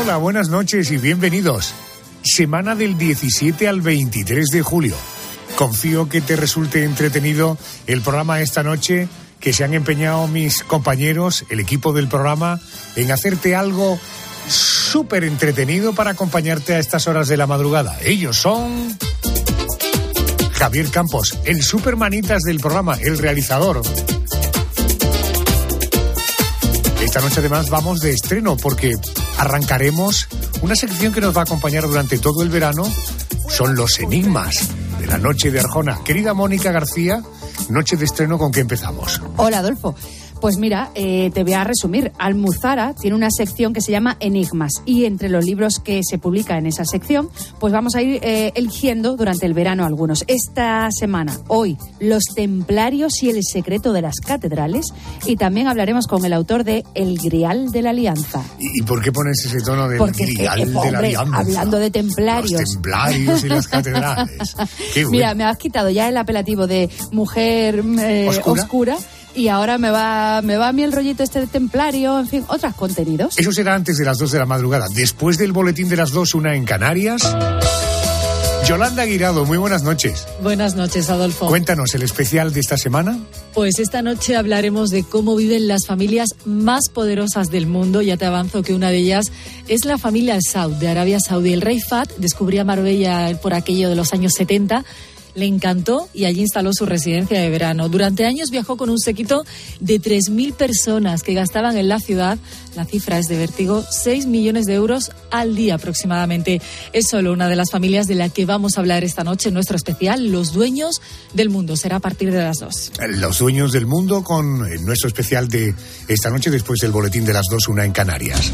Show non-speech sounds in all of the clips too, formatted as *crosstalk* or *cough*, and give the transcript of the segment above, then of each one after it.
Hola, buenas noches y bienvenidos. Semana del 17 al 23 de julio. Confío que te resulte entretenido el programa esta noche, que se han empeñado mis compañeros, el equipo del programa, en hacerte algo súper entretenido para acompañarte a estas horas de la madrugada. Ellos son... Javier Campos, el supermanitas del programa, el realizador. Esta noche además vamos de estreno porque arrancaremos una sección que nos va a acompañar durante todo el verano. Son los enigmas la noche de Arjona. Querida Mónica García, noche de estreno con qué empezamos. Hola Adolfo. Pues mira, eh, te voy a resumir. Almuzara tiene una sección que se llama Enigmas y entre los libros que se publica en esa sección, pues vamos a ir eh, eligiendo durante el verano algunos. Esta semana, hoy, Los Templarios y el secreto de las catedrales y también hablaremos con el autor de El Grial de la Alianza. ¿Y, por qué pones ese tono del Porque, Grial eh, de la Alianza? hablando de templarios. Los templarios y las catedrales. *laughs* Qué bueno. Mira, me has quitado ya el apelativo de mujer eh, ¿Oscura? oscura. Y ahora me va, me va a mí el rollito este de templario, en fin, otros contenidos. Eso será antes de las 2 de la madrugada. Después del boletín de las 2, una en Canarias. Yolanda Guirado, muy buenas noches. Buenas noches, Adolfo. Cuéntanos el especial de esta semana. Pues esta noche hablaremos de cómo viven las familias más poderosas del mundo. Ya te avanzo que una de ellas es la familia Saud de Arabia Saudí. El rey Fahd descubría Marbella por aquello de los años 70. Le encantó y allí instaló su residencia de verano. Durante años viajó con un séquito de 3.000 personas que gastaban en la ciudad, la cifra es de vértigo, 6 millones de euros al día aproximadamente. Es solo una de las familias de la que vamos a hablar esta noche en nuestro especial, Los Dueños del Mundo. Será a partir de las 2. Los dueños del mundo con eh, nuestro especial de esta noche después del boletín de las 2, una en Canarias.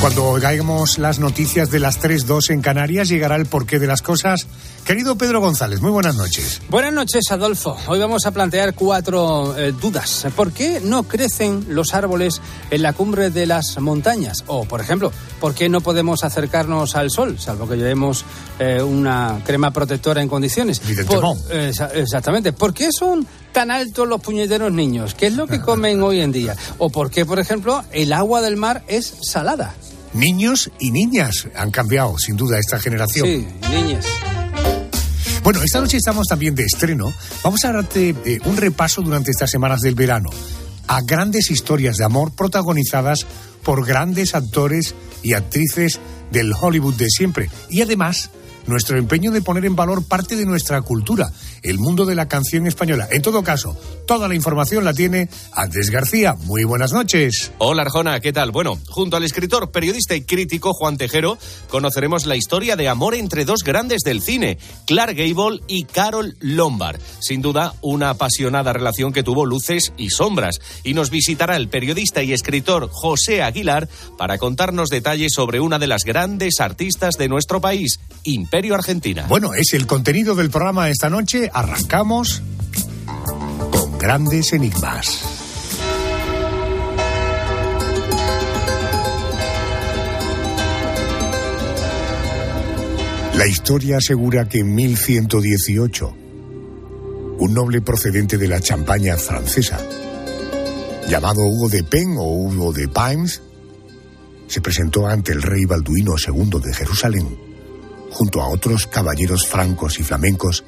Cuando oigamos las noticias de las 3-2 en Canarias, llegará el porqué de las cosas. Querido Pedro González, muy buenas noches. Buenas noches, Adolfo. Hoy vamos a plantear cuatro eh, dudas. ¿Por qué no crecen los árboles en la cumbre de las montañas? O, por ejemplo, ¿por qué no podemos acercarnos al sol, salvo que llevemos eh, una crema protectora en condiciones? Por- eh, exa- exactamente. ¿Por qué son tan altos los puñeteros niños? ¿Qué es lo que comen hoy en día? ¿O por qué, por ejemplo, el agua del mar es salada? Niños y niñas han cambiado, sin duda, esta generación. Sí, niñas. Bueno, esta noche estamos también de estreno. Vamos a darte eh, un repaso durante estas semanas del verano a grandes historias de amor protagonizadas por grandes actores y actrices del Hollywood de siempre. Y además, nuestro empeño de poner en valor parte de nuestra cultura, el mundo de la canción española. En todo caso, toda la información la tiene Andrés García. Muy buenas noches. Hola Arjona, ¿qué tal? Bueno, junto al escritor, periodista y crítico Juan Tejero, conoceremos la historia de amor entre dos grandes del cine, Clark Gable y Carol Lombard. Sin duda, una apasionada relación que tuvo luces y sombras. Y nos visitará el periodista y escritor José Aguilar para contarnos detalles sobre una de las grandes artistas de nuestro país, Imperio Bueno, es el contenido del programa esta noche. Arrancamos con grandes enigmas. La historia asegura que en 1118, un noble procedente de la Champaña francesa, llamado Hugo de Pen o Hugo de Paims, se presentó ante el rey Balduino II de Jerusalén junto a otros caballeros francos y flamencos,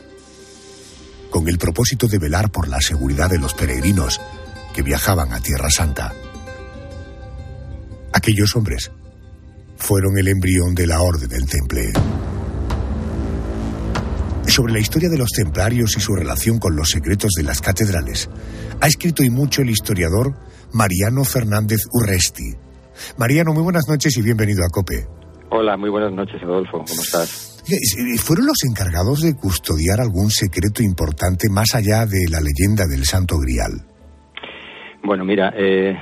con el propósito de velar por la seguridad de los peregrinos que viajaban a Tierra Santa. Aquellos hombres fueron el embrión de la Orden del Temple. Sobre la historia de los templarios y su relación con los secretos de las catedrales, ha escrito y mucho el historiador Mariano Fernández Urresti. Mariano, muy buenas noches y bienvenido a COPE. Hola, muy buenas noches, Adolfo. ¿Cómo estás? ¿Fueron los encargados de custodiar algún secreto importante más allá de la leyenda del Santo Grial? Bueno, mira, eh,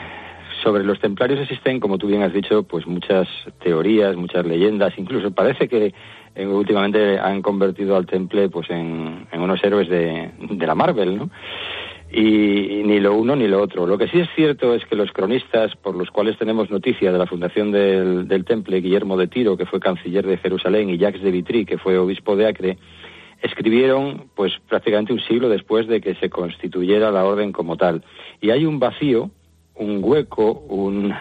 sobre los templarios existen, como tú bien has dicho, pues muchas teorías, muchas leyendas, incluso parece que eh, últimamente han convertido al temple pues en, unos héroes de, de la Marvel, ¿no? Y, ni lo uno ni lo otro. Lo que sí es cierto es que los cronistas por los cuales tenemos noticia de la fundación del, del Temple, Guillermo de Tiro, que fue canciller de Jerusalén, y Jacques de Vitry, que fue obispo de Acre, escribieron pues prácticamente un siglo después de que se constituyera la orden como tal. Y hay un vacío, un hueco, un,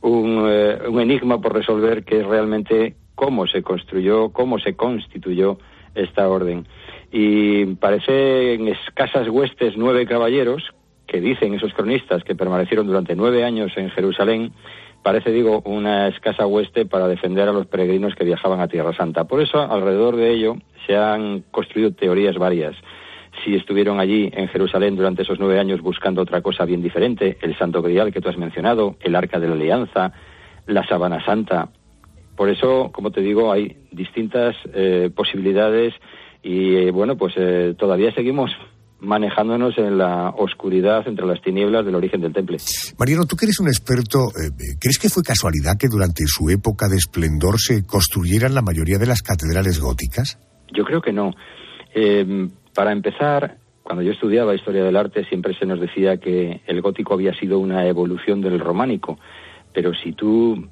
un, eh, un enigma por resolver que es realmente cómo se construyó, cómo se constituyó esta orden y parecen escasas huestes nueve caballeros, que dicen esos cronistas que permanecieron durante nueve años en Jerusalén, parece, digo, una escasa hueste para defender a los peregrinos que viajaban a Tierra Santa. Por eso, alrededor de ello, se han construido teorías varias. Si estuvieron allí en Jerusalén durante esos nueve años buscando otra cosa bien diferente, el Santo Grial que tú has mencionado, el Arca de la Alianza, la Sabana Santa. Por eso, como te digo, hay distintas eh, posibilidades y eh, bueno, pues eh, todavía seguimos manejándonos en la oscuridad entre las tinieblas del origen del temple. Mariano, tú que eres un experto, eh, ¿crees que fue casualidad que durante su época de esplendor se construyeran la mayoría de las catedrales góticas? Yo creo que no. para empezar, cuando yo estudiaba historia del arte siempre se nos decía que el gótico había sido una evolución del románico, pero si tú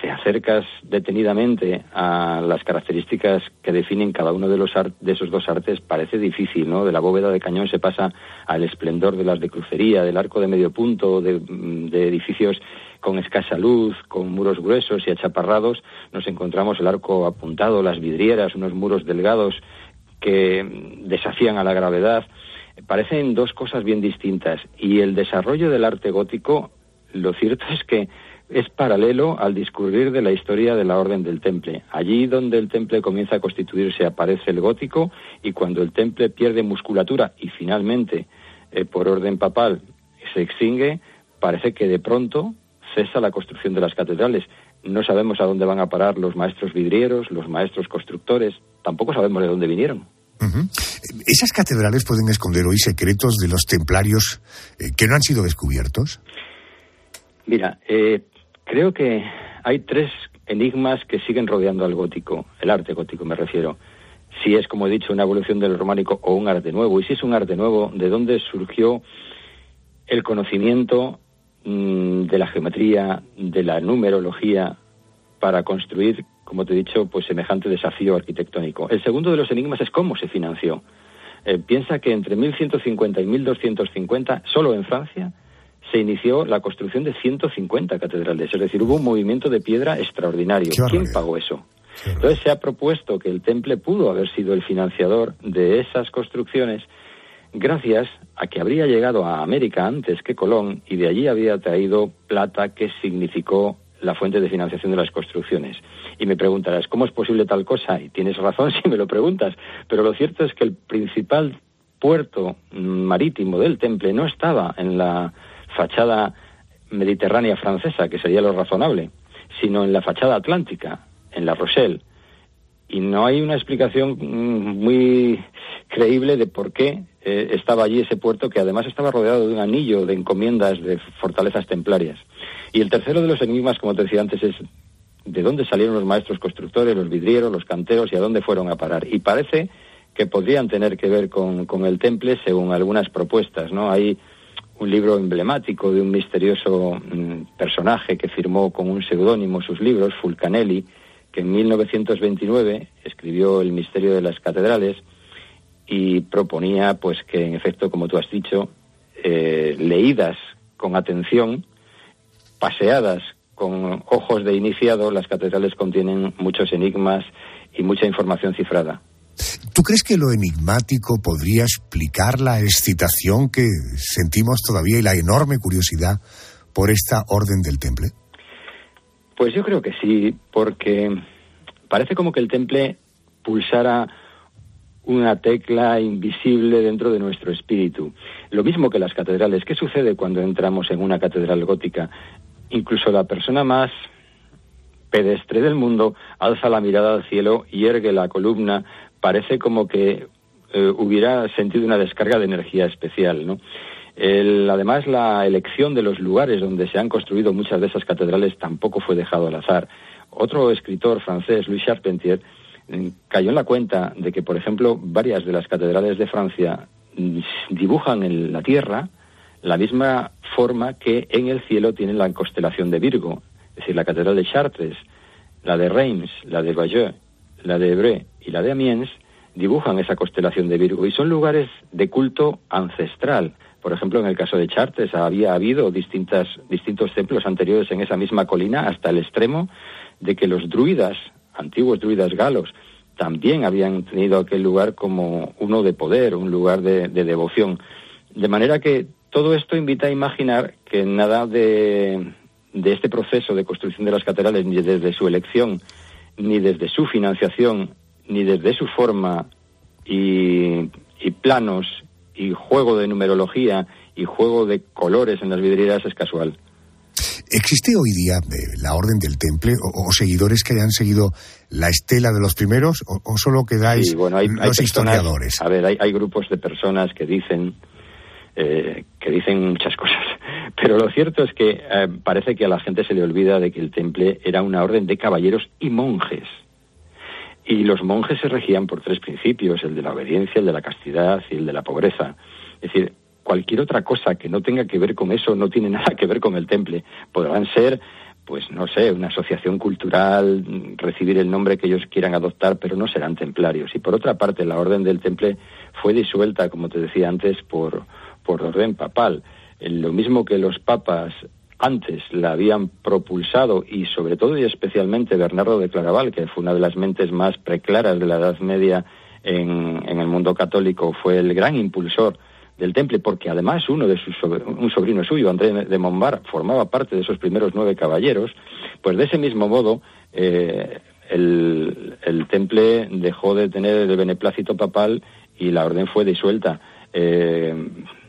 te acercas detenidamente a las características que definen cada uno de, los de esos dos artes, parece difícil, ¿no? De la bóveda de cañón se pasa al esplendor de las de crucería, del arco de medio punto, de, de edificios con escasa luz, con muros gruesos y achaparrados, nos encontramos el arco apuntado, las vidrieras, unos muros delgados que desafían a la gravedad. Parecen dos cosas bien distintas. Y el desarrollo del arte gótico, lo cierto *laughs* es que es paralelo al discurrir de la historia de la Orden del Temple. Allí donde el Temple comienza a constituirse aparece el gótico y cuando el Temple pierde musculatura y finalmente eh, por orden papal se extingue, parece que de pronto cesa la construcción de las catedrales. No sabemos a dónde van a parar los maestros vidrieros, los maestros constructores, tampoco sabemos de dónde vinieron. ¿Esas catedrales pueden esconder hoy secretos de los templarios eh, que no han sido descubiertos? Mira, eh, Creo que hay tres enigmas que siguen rodeando al gótico, el arte gótico me refiero. Si es, como he dicho, una evolución del románico o un arte nuevo. Y si es un arte nuevo, ¿de dónde surgió el conocimiento mm, de la geometría, de la numerología, para construir, como te he dicho, pues semejante desafío arquitectónico? El segundo de los enigmas es cómo se financió. Eh, piensa que entre 1150 y 1250, solo en Francia, se inició la construcción de 150 catedrales, es decir, hubo un movimiento de piedra extraordinario. ¿Quién pagó eso? Entonces se ha propuesto que el Temple pudo haber sido el financiador de esas construcciones gracias a que habría llegado a América antes que Colón y de allí había traído plata que significó la fuente de financiación de las construcciones. Y me preguntarás, ¿cómo es posible tal cosa? Y tienes razón *laughs* si me lo preguntas, pero lo cierto es que el principal puerto marítimo del Temple no estaba en la fachada mediterránea francesa, que sería lo razonable, sino en la fachada atlántica, en La Rochelle. Y no hay una explicación mm, muy creíble de por qué eh, estaba allí ese puerto, que además estaba rodeado de un anillo de encomiendas de fortalezas templarias. Y el tercero de los enigmas, como te decía antes, es de dónde salieron los maestros constructores, los vidrieros, los canteros y a dónde fueron a parar. Y parece que podrían tener que ver con, con el temple según algunas propuestas, ¿no? Hay un libro emblemático de un misterioso mm, personaje que firmó con un seudónimo sus libros, Fulcanelli, que en 1929 escribió El misterio de las catedrales y proponía, pues, que en efecto, como tú has dicho, eh, leídas con atención, paseadas con ojos de iniciado, las catedrales contienen muchos enigmas y mucha información cifrada. ¿Tú crees que lo enigmático podría explicar la excitación que sentimos todavía y la enorme curiosidad por esta orden del temple? Pues yo creo que sí, porque parece como que el temple pulsara una tecla invisible dentro de nuestro espíritu. Lo mismo que las catedrales. ¿Qué sucede cuando entramos en una catedral gótica? Incluso la persona más pedestre del mundo alza la mirada al cielo y ergue la columna parece como que eh, hubiera sentido una descarga de energía especial, ¿no? además, la elección de los lugares donde se han construido muchas de esas catedrales tampoco fue dejado al azar. Otro escritor francés, Louis Charpentier, mm, cayó en la cuenta de que, por ejemplo, varias de las catedrales de Francia mm, dibujan en la tierra la misma forma que en el cielo tiene la constelación de Virgo. Es decir, la catedral de Chartres, la de Reims, la de Bayeux, la de Evreux y la de Amiens dibujan esa constelación de Virgo y son lugares de culto ancestral. Por ejemplo, en el caso de Chartres había habido distintas, distintos templos anteriores en esa misma colina hasta el extremo de que los druidas, antiguos druidas galos, también habían tenido aquel lugar como uno de poder, un lugar de, devoción. De manera que todo esto invita a imaginar que nada de, de este proceso de construcción de las catedrales, ni desde su elección, ni desde su financiación, ni desde su forma y, y planos y juego de numerología y juego de colores en las vidrieras es casual. ¿Existe hoy día eh, la orden del temple o, seguidores que hayan seguido la estela de los primeros o, solo quedáis bueno, hay, los historiadores? A ver, hay, grupos de personas que dicen eh, que dicen muchas cosas, *laughs* pero lo cierto es que eh, parece que a la gente se le olvida de que el temple era una orden de caballeros y monjes. Y los monjes se regían por tres principios, el de la obediencia, el de la castidad y el de la pobreza. Es decir, cualquier otra cosa que no tenga que ver con eso no tiene *laughs* nada que ver con el temple. Podrán ser, pues no sé, una asociación cultural, recibir el nombre que ellos quieran adoptar, pero no serán templarios. Y por otra parte, la orden del temple fue disuelta, como te decía antes, por, por orden papal. Lo mismo que los papas antes la habían propulsado y sobre todo y especialmente Bernardo de Claraval, que fue una de las mentes más preclaras de la Edad Media en, el mundo católico, fue el gran impulsor del temple, porque además uno de sus un sobrino suyo, André de Montbar, formaba parte de esos primeros nueve caballeros, pues de ese mismo modo eh, el, temple dejó de tener el beneplácito papal y la orden fue disuelta. Eh,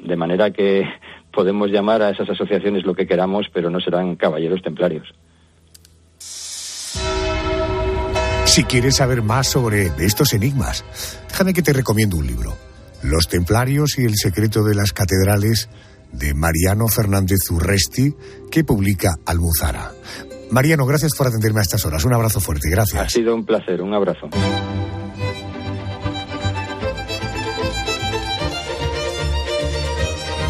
de manera que podemos llamar a esas asociaciones lo que queramos, pero no serán caballeros templarios. Si quieres saber más sobre estos enigmas, déjame que te recomiendo un libro. Los Templarios y el secreto de las catedrales de Mariano Fernández Urresti, que publica Almuzara. Mariano, gracias por atenderme a estas horas. Un abrazo fuerte, gracias. Ha sido un placer, un abrazo.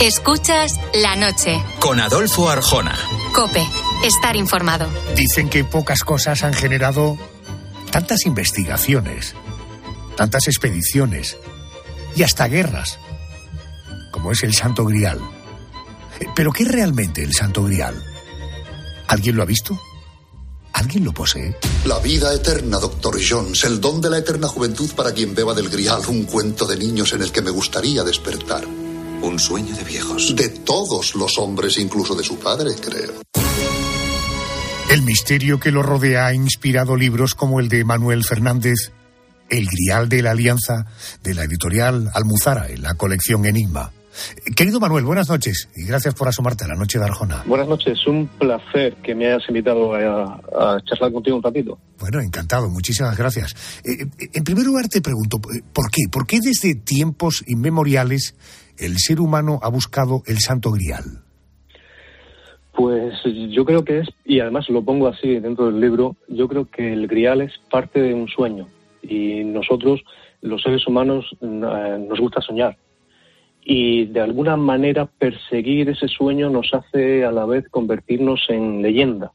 Escuchas la noche. Con Adolfo Arjona. Cope, estar informado. Dicen que pocas cosas han generado tantas investigaciones, tantas expediciones y hasta guerras, como es el Santo Grial. ¿Pero qué es realmente el Santo Grial? ¿Alguien lo ha visto? ¿Alguien lo posee? La vida eterna, doctor Jones, el don de la eterna juventud para quien beba del Grial, un cuento de niños en el que me gustaría despertar. Un sueño de viejos. De todos los hombres, incluso de su padre, creo. El misterio que lo rodea ha inspirado libros como el de Manuel Fernández, El Grial de la Alianza, de la editorial Almuzara, en la colección Enigma. Querido Manuel, buenas noches y gracias por asomarte a la noche de Arjona. Buenas noches, un placer que me hayas invitado a, charlar contigo un ratito. Bueno, encantado, muchísimas gracias. Eh, eh, en primer lugar te pregunto, ¿por qué? ¿Por qué desde tiempos inmemoriales el ser humano ha buscado el santo grial? Pues yo creo que es, y además lo pongo así dentro del libro, yo creo que el grial es parte de un sueño y nosotros, los seres humanos, eh, nos gusta soñar y de alguna manera perseguir ese sueño nos hace a la vez convertirnos en leyenda.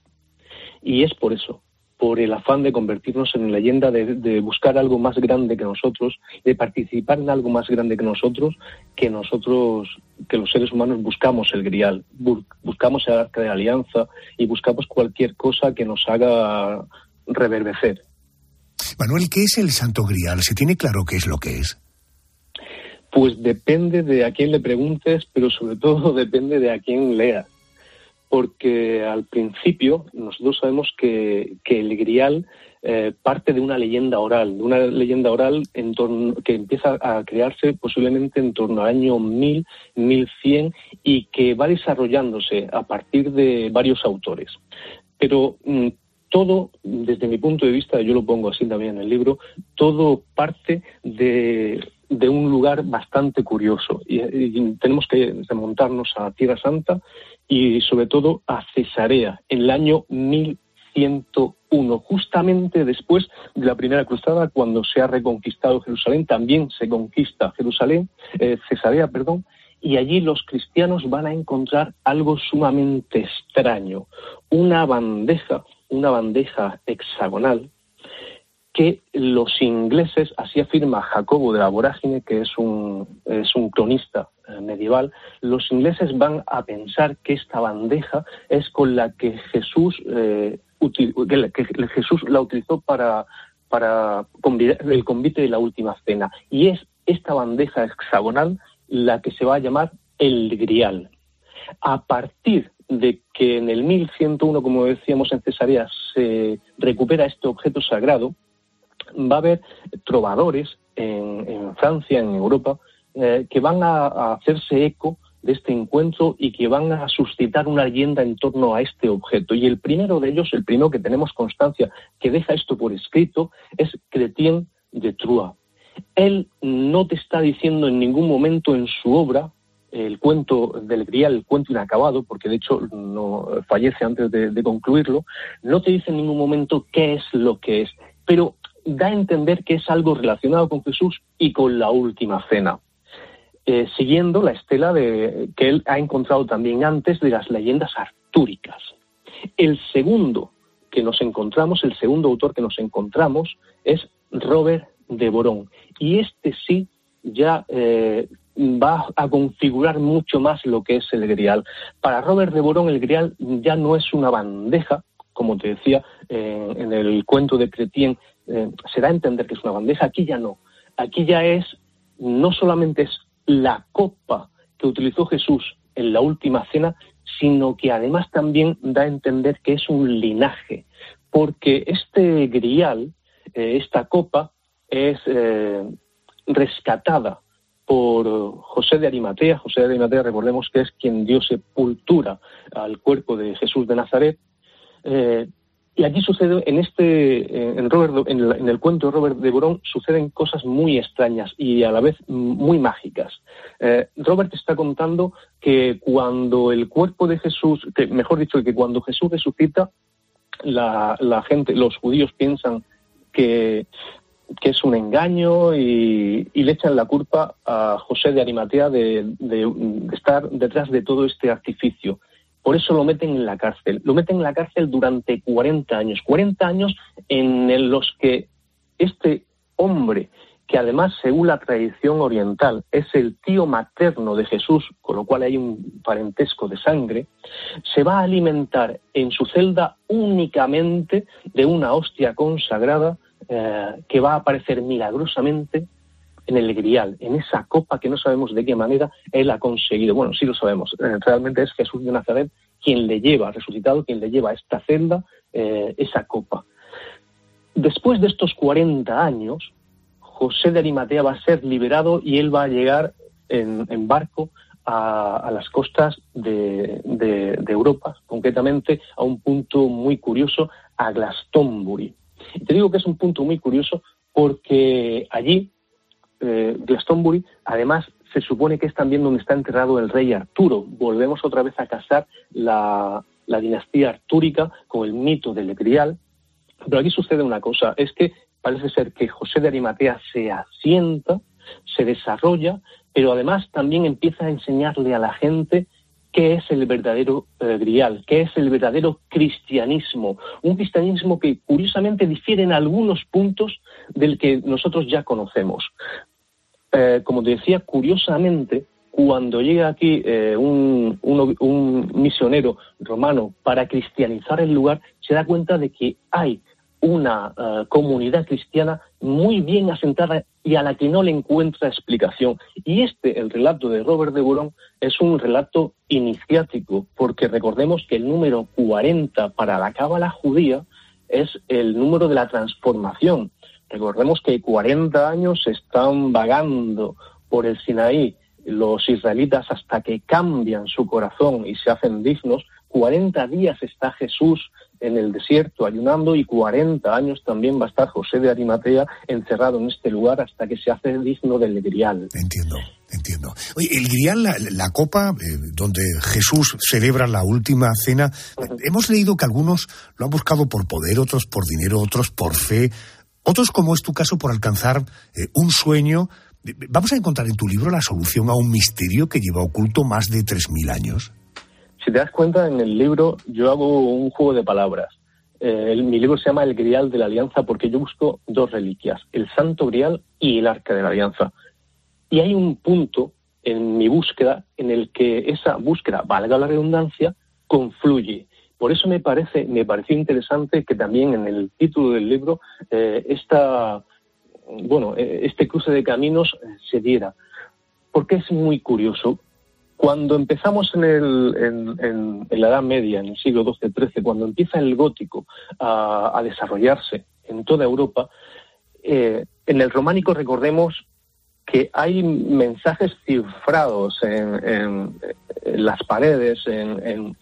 Y es por eso, por el afán de convertirnos en leyenda, de, buscar algo más grande que nosotros, de participar en algo más grande que nosotros, que nosotros, que los seres humanos buscamos el grial, buscamos el arca de alianza y buscamos cualquier cosa que nos haga reverdecer. Manuel, ¿qué es el santo grial? ¿Se tiene claro qué es lo que es? Pues depende de a quién le preguntes, pero sobre todo *laughs* depende de a quién leas porque al principio nosotros sabemos que, el grial eh, parte de una leyenda oral, de una leyenda oral en torno, que empieza a crearse posiblemente en torno al año 1000, 1100 y que va desarrollándose a partir de varios autores. Pero mm, todo, desde mi punto de vista, yo lo pongo así también en el libro, todo parte de de un lugar bastante curioso. Y, tenemos que remontarnos a Tierra Santa y sobre todo a Cesarea, en el año 1101, justamente después de la primera cruzada, cuando se ha reconquistado Jerusalén, también se conquista Jerusalén, eh, Cesarea, perdón, y allí los cristianos van a encontrar algo sumamente extraño, una bandeja, una bandeja hexagonal que los ingleses, así afirma Jacobo de la Vorágine, que es un, es un cronista eh, medieval, los ingleses van a pensar que esta bandeja es con la que Jesús, eh, Jesús la utilizó para, para el convite de la última cena. Y es esta bandeja hexagonal la que se va a llamar el grial. A partir de que en el 1101, como decíamos en Cesarea, se recupera este objeto sagrado, va a haber trovadores en, Francia, en Europa, eh, que van a, hacerse eco de este encuentro y que van a suscitar una leyenda en torno a este objeto. Y el primero de ellos, el primero que tenemos constancia que deja esto por escrito, es Chrétien de Troyes. Él no te está diciendo en ningún momento en su obra el cuento del Grial, el cuento inacabado, porque de hecho no fallece antes de, de, concluirlo, no te dice en ningún momento qué es lo que es, pero da a entender que es algo relacionado con Jesús y con la última cena, eh, siguiendo la estela de, que él ha encontrado también antes de las leyendas artúricas. El segundo que nos encontramos, el segundo autor que nos encontramos es Robert de Borón. Y este sí ya eh, va a configurar mucho más lo que es el grial. Para Robert de Borón el grial ya no es una bandeja, como te decía eh, en el cuento de Cretien, eh, se da a entender que es una bandeja, aquí ya no. Aquí ya es, no solamente es la copa que utilizó Jesús en la última cena, sino que además también da a entender que es un linaje, porque este grial, eh, esta copa, es eh, rescatada por José de Arimatea. José de Arimatea, recordemos que es quien dio sepultura al cuerpo de Jesús de Nazaret. Y aquí sucede, en este, en, Robert, en, el, cuento de Robert de Borón, suceden cosas muy extrañas y a la vez muy mágicas. Eh, Robert está contando que cuando el cuerpo de Jesús, que mejor dicho, que cuando Jesús resucita, la, gente, los judíos piensan que, que es un engaño y, le echan la culpa a José de Arimatea de estar detrás de todo este artificio. Por eso lo meten en la cárcel. Lo meten en la cárcel durante 40 años. 40 años en los que este hombre, que además, según la tradición oriental, es el tío materno de Jesús, con lo cual hay un parentesco de sangre, se va a alimentar en su celda únicamente de una hostia consagrada eh, que va a aparecer milagrosamente en el grial, en esa copa que no sabemos de qué manera él ha conseguido. Bueno, sí lo sabemos, eh, realmente es Jesús de Nazaret quien le lleva, resucitado, quien le lleva a esta celda eh, esa copa. Después de estos 40 años, José de Arimatea va a ser liberado y él va a llegar en, barco a, las costas de, Europa, concretamente a un punto muy curioso, a Glastonbury. Y te digo que es un punto muy curioso porque allí eh, Glastonbury, además, se supone que es también donde está enterrado el rey Arturo. Volvemos otra vez a casar la, dinastía artúrica con el mito del Grial. Pero aquí sucede una cosa, es que parece ser que José de Arimatea se asienta, se desarrolla, pero además también empieza a enseñarle a la gente qué es el verdadero eh, grial, qué es el verdadero cristianismo. Un cristianismo que curiosamente difiere en algunos puntos del que nosotros ya conocemos. Eh, como te decía, curiosamente, cuando llega aquí eh, un, misionero romano para cristianizar el lugar, se da cuenta de que hay una eh, comunidad cristiana muy bien asentada y a la que no le encuentra explicación. Y este, el relato de Robert de Bourón, es un relato iniciático, porque recordemos que el número 40 para la cábala judía es el número de la transformación. Recordemos que 40 años están vagando por el Sinaí los israelitas hasta que cambian su corazón y se hacen dignos. 40 días está Jesús en el desierto ayunando y 40 años también va a estar José de Arimatea encerrado en este lugar hasta que se hace digno del grial. Entiendo. Entiendo. Oye, el grial, la, copa eh, donde Jesús celebra la última cena, hemos leído que algunos lo han buscado por poder, otros por dinero, otros por fe, otros, como es tu caso, por alcanzar eh, un sueño. ¿Vamos a encontrar en tu libro la solución a un misterio que lleva oculto más de 3.000 años? Si te das cuenta, en el libro yo hago un juego de palabras. Eh, mi libro se llama El Grial de la Alianza porque yo busco dos reliquias, el Santo Grial y el Arca de la Alianza. Y hay un punto en mi búsqueda en el que esa búsqueda, valga la redundancia, confluye. Por eso me parece, me pareció interesante que también en el título del libro eh, esta, bueno, eh, este cruce de caminos eh, se diera. Porque es muy curioso. Cuando empezamos en, el, en, la Edad Media, en el siglo XII-XIII, cuando empieza el gótico a, desarrollarse en toda Europa, en el románico recordemos que hay mensajes cifrados en, las paredes, en,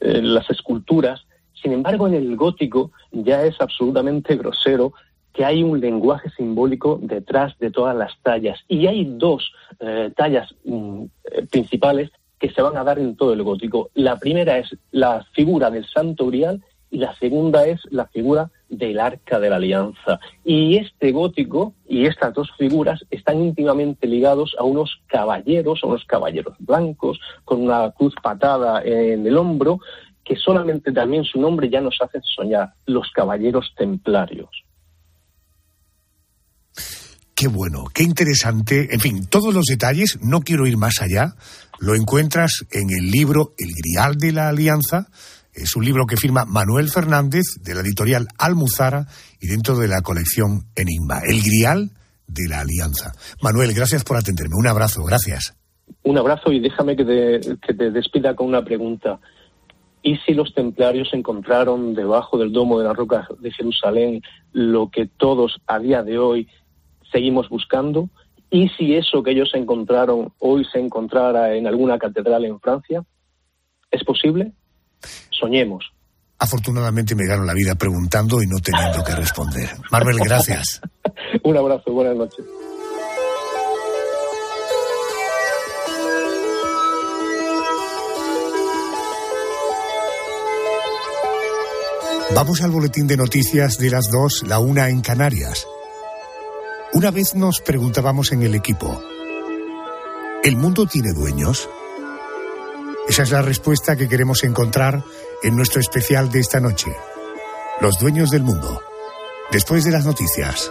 las esculturas. Sin embargo, en el gótico ya es absolutamente grosero que hay un lenguaje simbólico detrás de todas las tallas. Y hay dos eh, tallas mm, eh, principales que se van a dar en todo el gótico. La primera es la figura del Santo Grial y la segunda es la figura del Arca de la Alianza. Y este gótico y estas dos figuras están íntimamente ligados a unos caballeros, a unos caballeros blancos, con una cruz patada en el hombro, que solamente también su nombre ya nos hace soñar, los caballeros templarios. Qué bueno, qué interesante. En fin, todos los detalles, no quiero ir más allá, lo encuentras en el libro El Grial de la Alianza, es un libro que firma Manuel Fernández de la editorial Almuzara y dentro de la colección Enigma, El Grial de la Alianza. Manuel, gracias por atenderme. Un abrazo, gracias. Un abrazo y déjame que te, despida con una pregunta. ¿Y si los templarios encontraron debajo del domo de la roca de Jerusalén lo que todos a día de hoy seguimos buscando? ¿Y si eso que ellos encontraron hoy se encontrara en alguna catedral en Francia? ¿Es posible? Soñemos. Afortunadamente me gano la vida preguntando y no teniendo que responder. Marvel, gracias. *laughs* Un abrazo, buenas noches. Vamos al boletín de noticias de las dos, la una en Canarias. Una vez nos preguntábamos en el equipo, ¿el mundo tiene dueños? Esa es la respuesta que queremos encontrar en nuestro especial de esta noche. Los dueños del mundo. Después de las noticias.